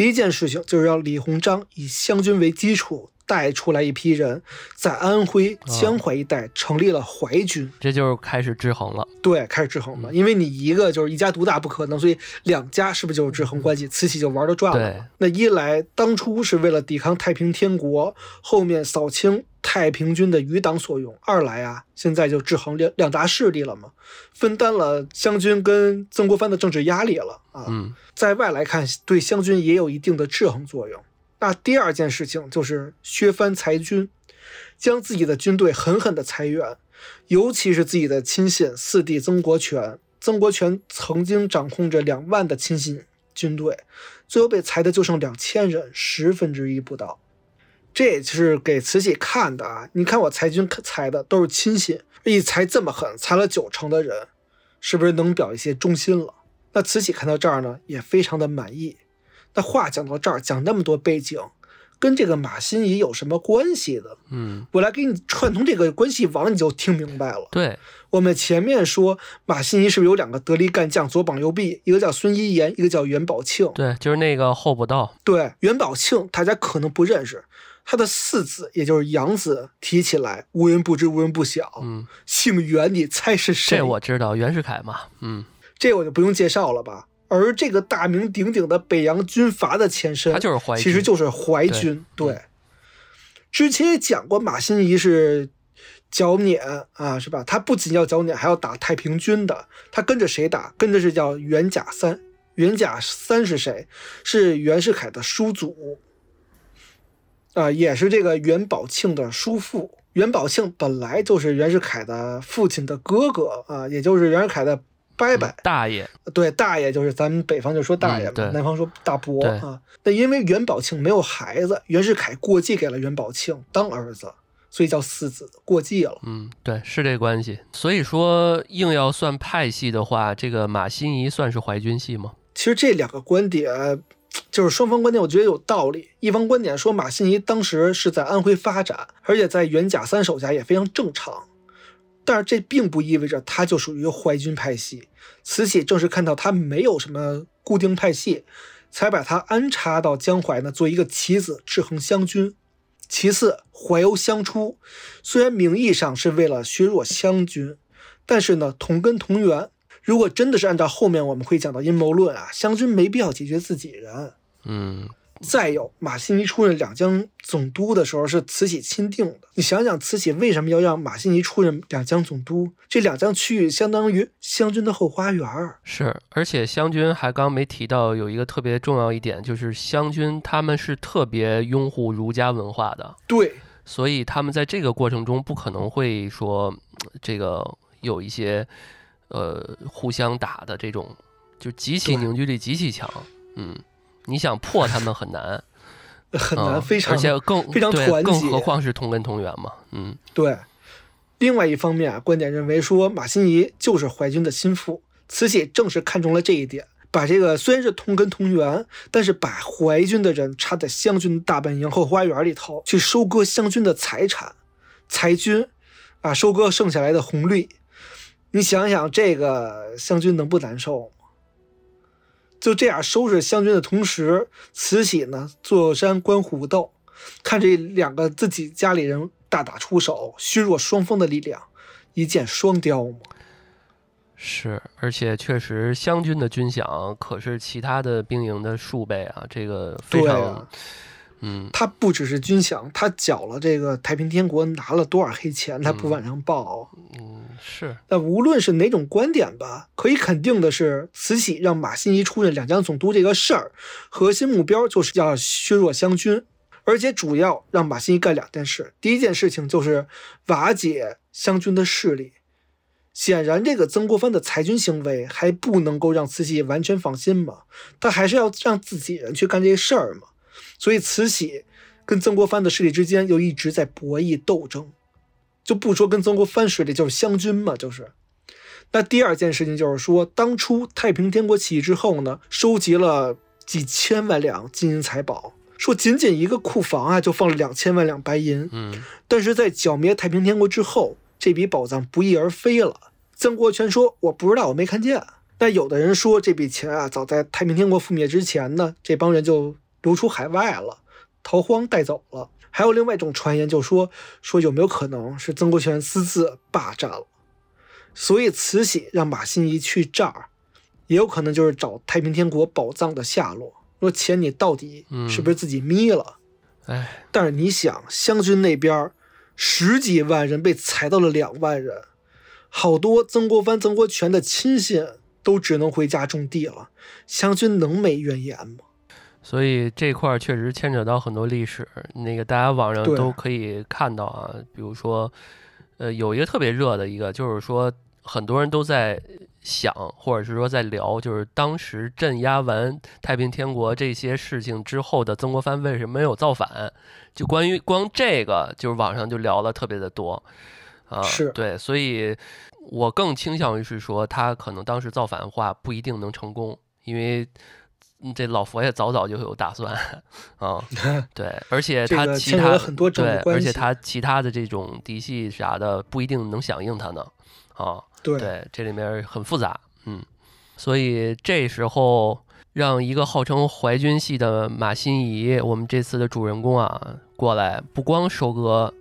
第一件事情就是让李鸿章以湘军为基础。带出来一批人，在安徽江淮一带成立了淮军，这就是开始制衡了。对，开始制衡了。因为你一个就是一家独大不可能，所以两家是不是就是制衡关系？慈禧就玩的转了。那一来，当初是为了抵抗太平天国，后面扫清太平军的余党所用；二来啊，现在就制衡两两大势力了嘛，分担了湘军跟曾国藩的政治压力了啊。嗯，在外来看，对湘军也有一定的制衡作用。那第二件事情就是削藩裁军，将自己的军队狠狠的裁员，尤其是自己的亲信四弟曾国荃。曾国荃曾经掌控着两万的亲信军队，最后被裁的就剩两千人，十分之一不到。这也是给慈禧看的啊！你看我裁军裁的都是亲信，一裁这么狠，裁了九成的人，是不是能表一些忠心了？那慈禧看到这儿呢，也非常的满意。那话讲到这儿，讲那么多背景，跟这个马新贻有什么关系的？嗯，我来给你串通这个关系网，你就听明白了。对，我们前面说马新贻是不是有两个得力干将，左膀右臂，一个叫孙一言，一个叫袁宝庆。对，就是那个候补道。对，袁宝庆大家可能不认识，他的四子也就是养子，提起来无人不知，无人不晓。嗯，姓袁，你猜是谁？这我知道，袁世凯嘛。嗯，这我就不用介绍了吧。而这个大名鼎鼎的北洋军阀的前身，就是淮，其实就是淮军。对，之前也讲过，马新贻是剿捻啊，是吧？他不仅要剿捻，还要打太平军的。他跟着谁打？跟着是叫袁甲三。袁甲三是谁？是袁世凯的叔祖啊，也是这个袁宝庆的叔父。袁宝庆本来就是袁世凯的父亲的哥哥啊，也就是袁世凯的。伯伯大爷，对大爷就是咱们北方就说大爷嘛，南方说大伯啊。那因为袁宝庆没有孩子，袁世凯过继给了袁宝庆当儿子，所以叫四子过继了。嗯，对，是这关系。所以说，硬要算派系的话，这个马新贻算是淮军系吗？其实这两个观点就是双方观点，我觉得有道理。一方观点说马新贻当时是在安徽发展，而且在袁甲三手下也非常正常。但是这并不意味着他就属于淮军派系。慈禧正是看到他没有什么固定派系，才把他安插到江淮呢，做一个棋子制衡湘军。其次，淮欧相出，虽然名义上是为了削弱湘军，但是呢，同根同源。如果真的是按照后面我们会讲到阴谋论啊，湘军没必要解决自己人。嗯。再有，马新贻出任两江总督的时候是慈禧钦定的。你想想，慈禧为什么要让马新贻出任两江总督？这两江区域相当于湘军的后花园儿。是，而且湘军还刚没提到有一个特别重要一点，就是湘军他们是特别拥护儒家文化的。对，所以他们在这个过程中不可能会说这个有一些呃互相打的这种。就极其凝聚力极其强。嗯，你想破他们很难，很啊难，非常而且更非常团结更何况是同根同源嘛。嗯对。另外一方面啊，观点认为说马新贻就是淮军的心腹，慈禧正是看中了这一点，把这个虽然是同根同源，但是把淮军的人插在湘军大本营后花园里头，去收割湘军的财产，裁军，啊，收割剩下来的红利。你想想，这个湘军能不难受吗？就这样收拾湘军的同时，慈禧呢坐山观虎斗，看这两个自己家里人大打出手，削弱双方的力量，一箭双雕嘛。是，而且确实湘军的军饷可是其他的兵营的数倍啊，这个非常嗯他不只是军饷，他缴了这个太平天国拿了多少黑钱，他不往上报。嗯是那无论是哪种观点吧，可以肯定的是，慈禧让马新贻出任两江总督这个事儿，核心目标就是要削弱湘军，而且主要让马新贻干两件事。第一件事情就是瓦解湘军的势力。显然，这个曾国藩的裁军行为还不能够让慈禧完全放心嘛，他还是要让自己人去干这事儿嘛。所以，慈禧跟曾国藩的势力之间又一直在博弈斗争。就不说跟曾国藩势力，就是湘军嘛，就是。那第二件事情就是说，当初太平天国起义之后呢，收集了几千万两金银财宝，说仅仅一个库房啊，就放了两千万两白银。嗯但是在剿灭太平天国之后，这笔宝藏不翼而飞了。曾国荃说：“我不知道，我没看见。”那有的人说，这笔钱啊，早在太平天国覆灭之前呢，这帮人就流出海外了，逃荒带走了。还有另外一种传言，就说说有没有可能是曾国荃私自霸占了，所以慈禧让马新贻去这儿，也有可能就是找太平天国宝藏的下落。说钱你到底是不是自己眯了？哎但是你想，湘军那边十几万人被裁到了两万人，好多曾国藩、曾国荃的亲信都只能回家种地了，湘军能没怨言吗？所以这块儿确实牵扯到很多历史，那个大家网上都可以看到啊，比如说，呃，有一个特别热的一个，就是说很多人都在想，或者是说在聊，就是当时镇压完太平天国这些事情之后的曾国藩为什么没有造反？就关于光这个，就是网上就聊了特别的多啊，是对，所以我更倾向于是说，他可能当时造反的话不一定能成功，因为。嗯这老佛爷早早就有打算啊，对，而且他其他对，而且他其他的这种嫡系啥的不一定能响应他呢，啊，对对，这里面很复杂，嗯，所以这时候让一个号称淮军系的马新贻，我们这次的主人公啊过来，不光收割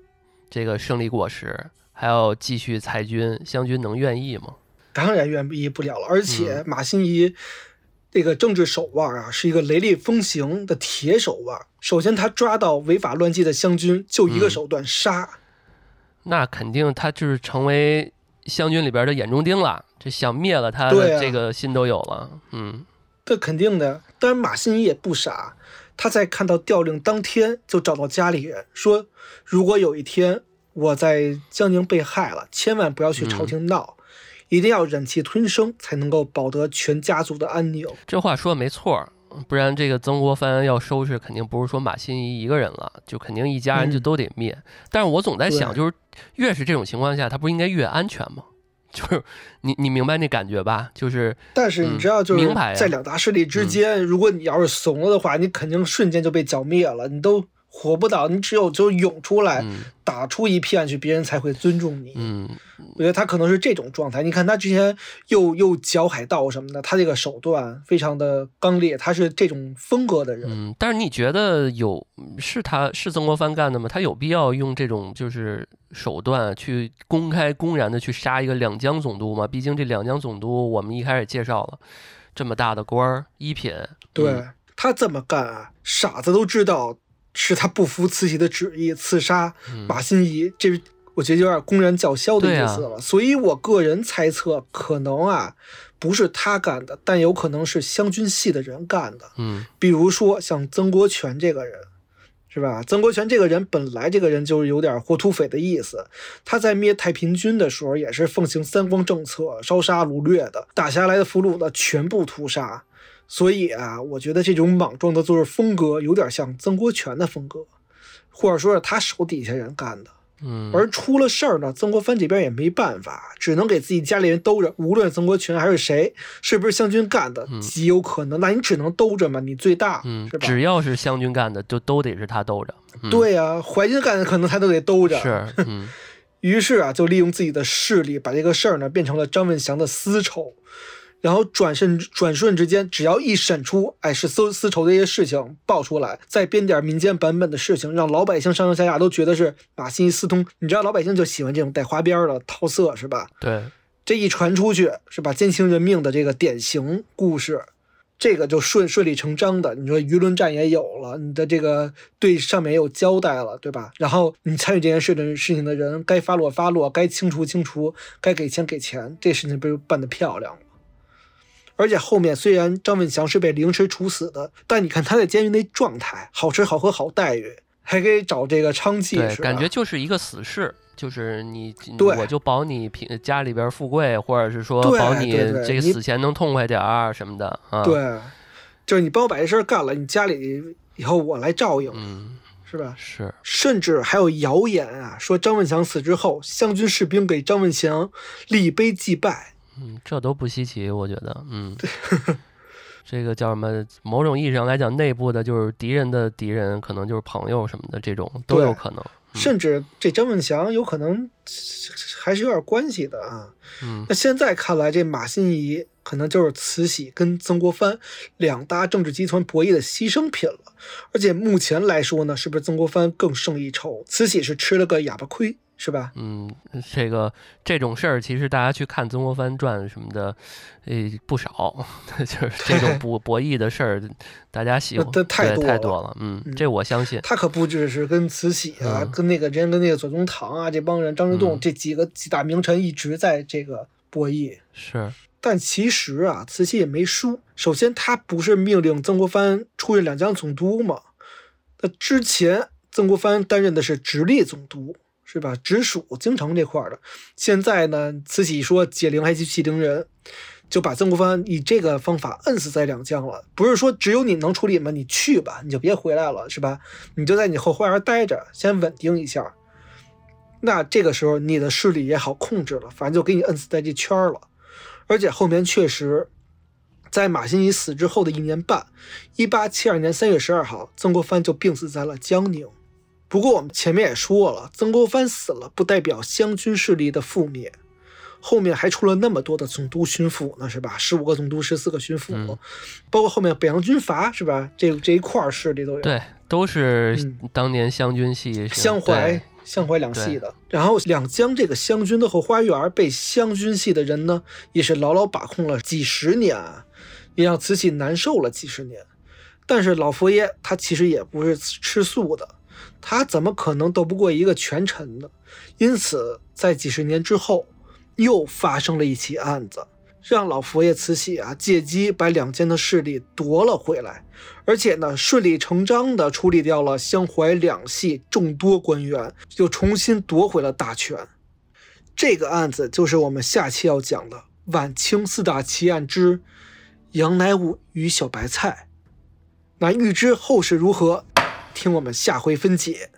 这个胜利果实，还要继续裁军，湘军能愿意吗？当然愿意不了了。而嗯且马新贻这个政治手腕啊，是一个雷厉风行的铁手腕。首先，他抓到违法乱纪的湘军，就一个嗯手段杀。那肯定他就是成为湘军里边的眼中钉了，这想灭了他的这个心都有了，嗯这肯定的。当然，马新贻也不傻，他在看到调令当天就找到家里人说，如果有一天我在江宁被害了，千万不要去朝廷闹，一定要忍气吞声，才能够保得全家族的安宁。这话说的没错儿，不然这个曾国藩要收拾，肯定不是说马新贻一个人了，就肯定一家人就嗯都得灭。但是我总在想，就是越是这种情况下，他不应该越安全吗？就是你你明白那感觉吧？就是但是你知道，就是在两大势力之间，如果你要是怂了的话，你肯定瞬间就被剿灭了，你都活不到，你只有就涌出来，嗯打出一片去，别人才会尊重你。嗯，我觉得他可能是这种状态。你看他之前又又剿海盗什么的，他这个手段非常的刚烈，他是这种风格的人。嗯，但是你觉得有是他是曾国藩干的吗？他有必要用这种就是手段去公开公然的去杀一个两江总督吗？毕竟这两江总督我们一开始介绍了这么大的官儿，一品，对、嗯他这么干啊，傻子都知道是他不服慈禧的旨意刺杀嗯马新贻，这我觉得有点公然叫嚣的意思了。所以我个人猜测，可能啊不是他干的，但有可能是湘军系的人干的。嗯比如说像曾国荃这个人，是吧？曾国荃这个人本来这个人就是有点活土匪的意思，他在灭太平军的时候也是奉行三光政策，烧杀掳掠的，打下来的俘虏呢全部屠杀。所以啊，我觉得这种莽撞的做事风格有点像曾国荃的风格，或者说是他手底下人干的。嗯，而出了事儿呢，曾国藩这边也没办法，只能给自己家里人兜着。无论曾国荃还是谁，是不是湘军干的，极有可能。那你只能兜着嘛，你最大，嗯是，吧？只要是湘军干的，就都得是他兜着。嗯、对呀、淮军干的可能他都得兜着。是，嗯 于是啊，就利用自己的势力，把这个事儿呢变成了张文祥的私仇。然后转瞬转瞬之间，只要一审出，哎，是私私仇这些事情爆出来，再编点民间版本的事情，让老百姓上上下下都觉得是马新一私通。你知道老百姓就喜欢这种带花边儿的套色，是吧？对，这一传出去，是吧？奸情人命的这个典型故事，这个就顺顺理成章的。你说舆论战也有了，你的这个对上面也有交代了，对吧？然后你参与这件事的事情的人，该发落发落，该清除清除，该给钱给钱，这事情不就办得漂亮了。而且后面虽然张文祥是被凌迟处死的，但你看他在监狱那状态，好吃好喝好待遇，还可以找这个娼妓，对，感觉就是一个死士，就是你，对我就保你平家里边富贵，或者是说保你这个死前能痛快点儿什么的啊。，对，就是你帮我把这事儿干了，你家里以后我来照应，嗯，是吧？是，甚至还有谣言啊，说张文祥死之后，湘军士兵给张文祥立碑祭拜。嗯，这都不稀奇，我觉得，嗯。这个叫什么？某种意义上来讲，内部的就是敌人的敌人，可能就是朋友什么的，这种都有可能。甚至这张文祥有可能还是有点关系的啊。嗯那现在看来，这马新贻可能就是慈禧跟曾国藩两大政治集团博弈的牺牲品了。而且目前来说呢，是不是曾国藩更胜一筹？慈禧是吃了个哑巴亏，是吧？嗯，这个这种事儿，其实大家去看《曾国藩传》什么的，诶，不少，就是这种博 博弈的事儿，大家喜欢，那太多了太多了。嗯，嗯这我相信。他可不只是跟慈禧啊，嗯跟那个之前跟那个左宗棠啊这帮人，张之洞、嗯这几个几大名臣一直在这个博弈。是，但其实啊，慈禧也没输。首先，他不是命令曾国藩出任两江总督嘛？那之前曾国藩担任的是直隶总督，是吧？直属京城这块的。现在呢，慈禧说解铃还须系铃人，就把曾国藩以这个方法摁死在两江了。不是说只有你能处理吗？你去吧，你就别回来了，是吧？你就在你后花园待着，先稳定一下。那这个时候你的势力也好控制了，反正就给你摁死在这圈了。而且后面确实，在马新贻死之后的一年半，一八七二年三月十二号，曾国藩就病死在了江宁。不过我们前面也说了，曾国藩死了不代表湘军势力的覆灭，后面还出了那么多的总督、巡抚呢，是吧？十五个总督，十四个巡抚，嗯包括后面北洋军阀，是吧？这这一块儿势力都有。对，都是嗯当年湘军系湘淮、湘淮两系的。然后两江这个湘军的后花园被湘军系的人呢，也是牢牢把控了几十年啊，也让慈禧难受了几十年。但是老佛爷他其实也不是吃素的，他怎么可能斗不过一个权臣呢？因此，在几十年之后，又发生了一起案子，让老佛爷慈禧啊借机把两江的势力夺了回来，而且呢顺理成章地处理掉了湘淮两系众多官员，又重新夺回了大权。这个案子就是我们下期要讲的晚清四大奇案之杨乃武与小白菜。那预知后事如何，听我们下回分解。